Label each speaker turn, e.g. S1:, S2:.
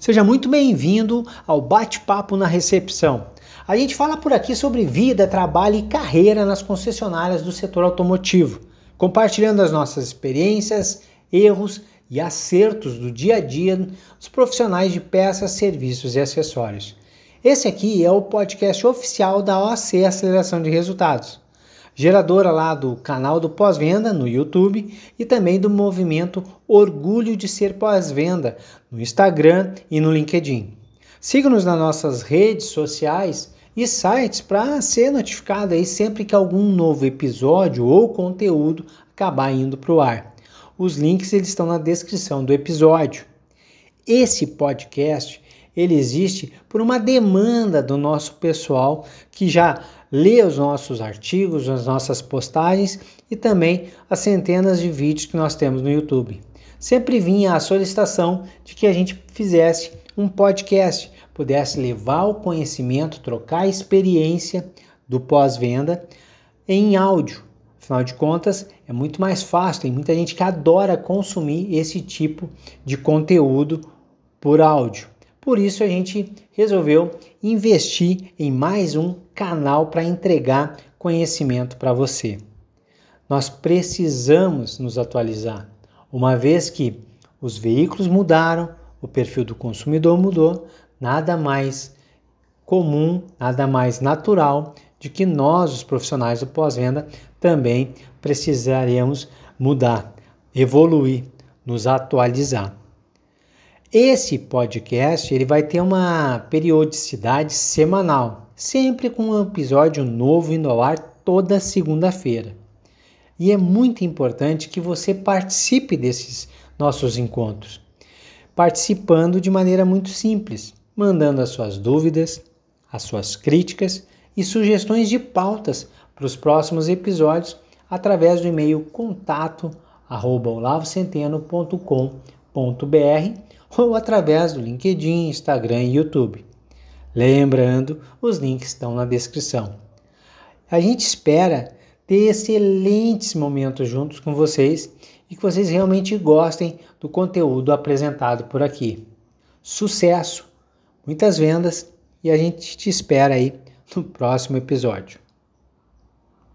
S1: Seja muito bem-vindo ao Bate-Papo na Recepção. A gente fala por aqui sobre vida, trabalho e carreira nas concessionárias do setor automotivo, compartilhando as nossas experiências, erros e acertos do dia a dia dos profissionais de peças, serviços e acessórios. Esse aqui é o podcast oficial da OC Aceleração de Resultados geradora lá do canal do pós-venda no YouTube e também do movimento Orgulho de Ser Pós-Venda no Instagram e no LinkedIn. Siga-nos nas nossas redes sociais e sites para ser notificado aí sempre que algum novo episódio ou conteúdo acabar indo para o ar. Os links eles estão na descrição do episódio. Esse podcast ele existe por uma demanda do nosso pessoal que já lê os nossos artigos, as nossas postagens e também as centenas de vídeos que nós temos no YouTube. Sempre vinha a solicitação de que a gente fizesse um podcast, pudesse levar o conhecimento, trocar a experiência do pós-venda em áudio. Afinal de contas, é muito mais fácil, tem muita gente que adora consumir esse tipo de conteúdo por áudio. Por isso a gente resolveu investir em mais um canal para entregar conhecimento para você. Nós precisamos nos atualizar, uma vez que os veículos mudaram, o perfil do consumidor mudou, nada mais comum, nada mais natural de que nós, os profissionais do pós-venda, também precisaremos mudar, evoluir, nos atualizar. Esse podcast ele vai ter uma periodicidade semanal, sempre com um episódio novo indo ao ar toda segunda-feira. E é muito importante que você participe desses nossos encontros, participando de maneira muito simples, mandando as suas dúvidas, as suas críticas e sugestões de pautas para os próximos episódios através do e-mail contato@olavocenteno.com.br ou através do LinkedIn, Instagram e YouTube. Lembrando, os links estão na descrição. A gente espera ter excelentes momentos juntos com vocês e que vocês realmente gostem do conteúdo apresentado por aqui. Sucesso, muitas vendas e a gente te espera aí no próximo episódio.